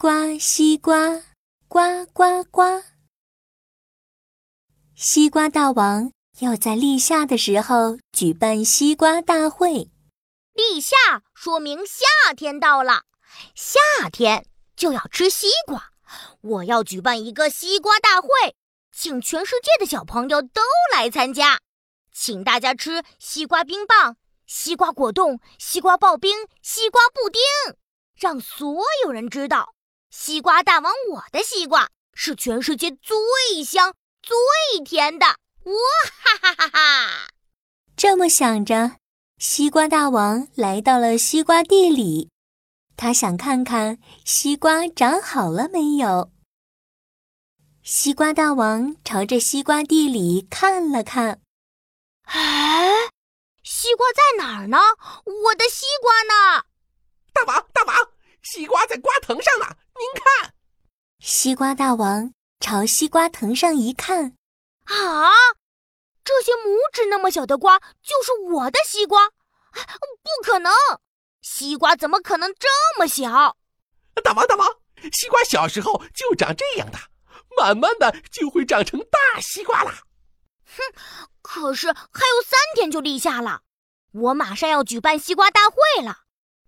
瓜，西瓜，呱呱呱！西瓜大王要在立夏的时候举办西瓜大会。立夏说明夏天到了，夏天就要吃西瓜。我要举办一个西瓜大会，请全世界的小朋友都来参加，请大家吃西瓜冰棒、西瓜果冻、西瓜刨冰、西瓜布丁，让所有人知道。西瓜大王，我的西瓜是全世界最香、最甜的！哇哈哈哈哈！这么想着，西瓜大王来到了西瓜地里，他想看看西瓜长好了没有。西瓜大王朝着西瓜地里看了看，哎，西瓜在哪儿呢？我的西瓜呢？大王，大王，西瓜在瓜藤上呢。您看，西瓜大王朝西瓜藤上一看，啊，这些拇指那么小的瓜就是我的西瓜？不可能，西瓜怎么可能这么小？大王，大王，西瓜小时候就长这样的，慢慢的就会长成大西瓜啦。哼，可是还有三天就立夏了，我马上要举办西瓜大会了，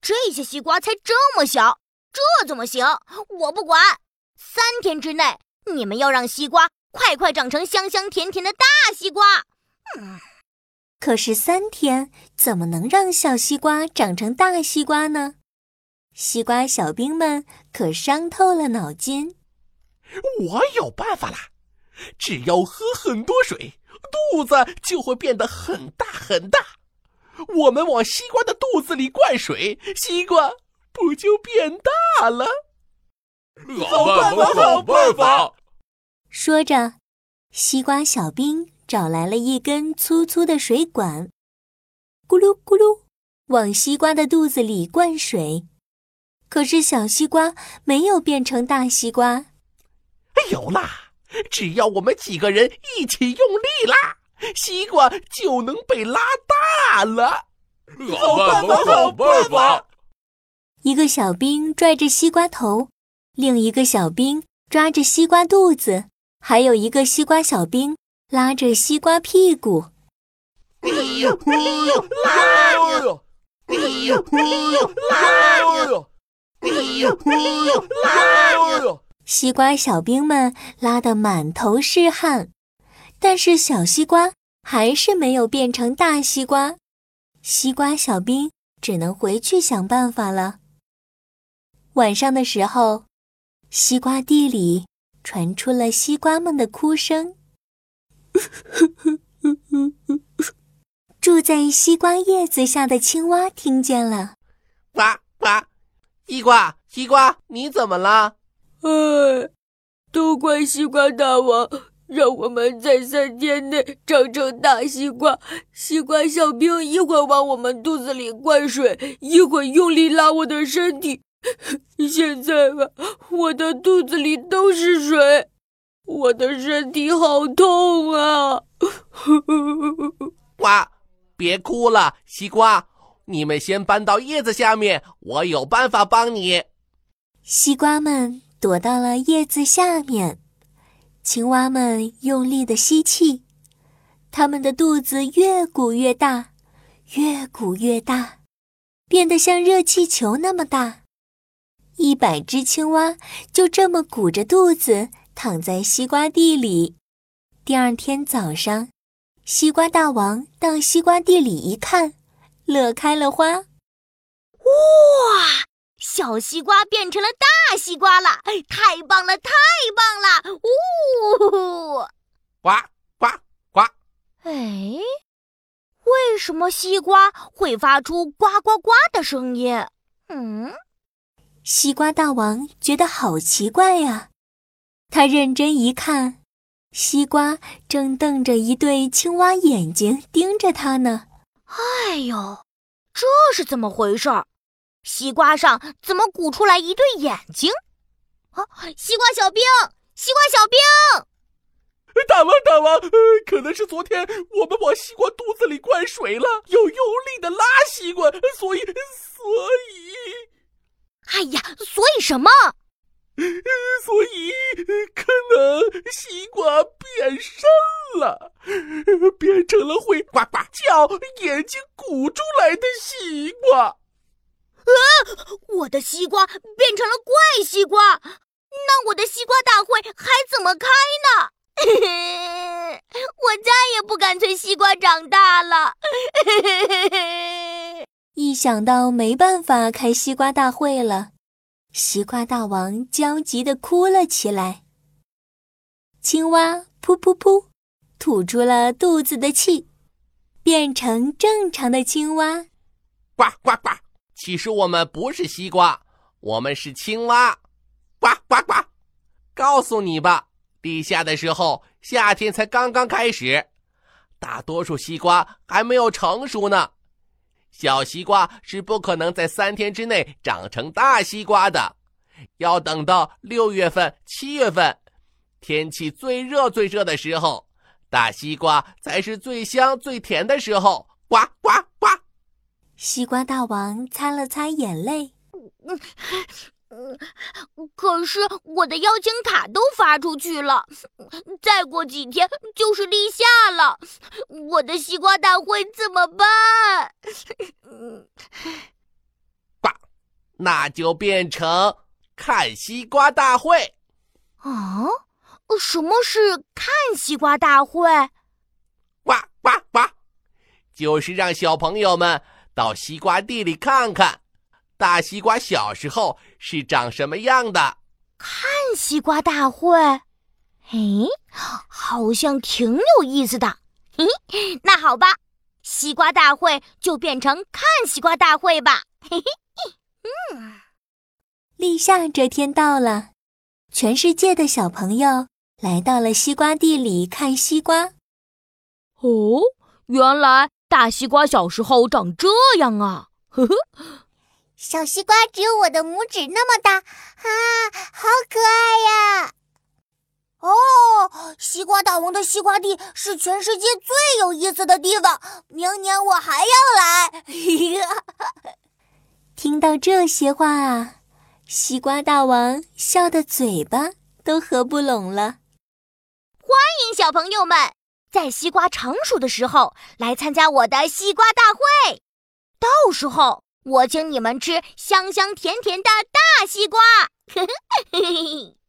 这些西瓜才这么小。这怎么行？我不管！三天之内，你们要让西瓜快快长成香香甜甜的大西瓜。嗯，可是三天怎么能让小西瓜长成大西瓜呢？西瓜小兵们可伤透了脑筋。我有办法啦！只要喝很多水，肚子就会变得很大很大。我们往西瓜的肚子里灌水，西瓜。不就变大了？好办法，好办法！说着，西瓜小兵找来了一根粗粗的水管，咕噜咕噜往西瓜的肚子里灌水。可是小西瓜没有变成大西瓜。有啦！只要我们几个人一起用力拉，西瓜就能被拉大了。好办法，好办法！一个小兵拽着西瓜头，另一个小兵抓着西瓜肚子，还有一个西瓜小兵拉着西瓜屁股。哎呦哎呦，拉哟！哎呦哎呦，拉哟！哎呦哎呦，拉哟！西瓜小兵们拉得满头是汗，但是小西瓜还是没有变成大西瓜。西瓜小兵只能回去想办法了。晚上的时候，西瓜地里传出了西瓜们的哭声。住在西瓜叶子下的青蛙听见了，呱呱！西瓜，西瓜，你怎么了？哎，都怪西瓜大王，让我们在三天内长成大西瓜。西瓜小兵一会儿往我们肚子里灌水，一会儿用力拉我的身体。现在吧，我的肚子里都是水，我的身体好痛啊！哇，别哭了，西瓜，你们先搬到叶子下面，我有办法帮你。西瓜们躲到了叶子下面，青蛙们用力的吸气，它们的肚子越鼓越大，越鼓越大，变得像热气球那么大。一百只青蛙就这么鼓着肚子躺在西瓜地里。第二天早上，西瓜大王到西瓜地里一看，乐开了花。哇，小西瓜变成了大西瓜了！太棒了，太棒了！呜，呱呱呱！哎，为什么西瓜会发出呱呱呱的声音？嗯。西瓜大王觉得好奇怪呀，他认真一看，西瓜正瞪着一对青蛙眼睛盯着他呢。哎呦，这是怎么回事儿？西瓜上怎么鼓出来一对眼睛？啊，西瓜小兵，西瓜小兵！大王，大王，可能是昨天我们往西瓜肚子里灌水了，要用力的拉西瓜，所以，所以。哎呀，所以什么？所以可能西瓜变身了，变成了会呱呱叫、眼睛鼓出来的西瓜。啊！我的西瓜变成了怪西瓜，那我的西瓜大会还怎么开呢？我再也不敢催西瓜长大了。一想到没办法开西瓜大会了，西瓜大王焦急地哭了起来。青蛙噗噗噗，吐出了肚子的气，变成正常的青蛙。呱呱呱！其实我们不是西瓜，我们是青蛙。呱呱呱！告诉你吧。地下的时候，夏天才刚刚开始，大多数西瓜还没有成熟呢。小西瓜是不可能在三天之内长成大西瓜的，要等到六月份、七月份，天气最热最热的时候，大西瓜才是最香最甜的时候。呱呱呱！西瓜大王擦了擦眼泪。嗯，可是我的邀请卡都发出去了，再过几天就是立夏了，我的西瓜大会怎么办？呱，那就变成看西瓜大会。啊？什么是看西瓜大会？呱呱呱，就是让小朋友们到西瓜地里看看。大西瓜小时候是长什么样的？看西瓜大会，哎，好像挺有意思的。嘿，那好吧，西瓜大会就变成看西瓜大会吧。嘿嘿，嗯，立夏这天到了，全世界的小朋友来到了西瓜地里看西瓜。哦，原来大西瓜小时候长这样啊！呵呵。小西瓜只有我的拇指那么大，啊，好可爱呀！哦，西瓜大王的西瓜地是全世界最有意思的地方，明年我还要来。听到这些话啊，西瓜大王笑得嘴巴都合不拢了。欢迎小朋友们在西瓜成熟的时候来参加我的西瓜大会，到时候。我请你们吃香香甜甜的大西瓜，嘿嘿嘿嘿。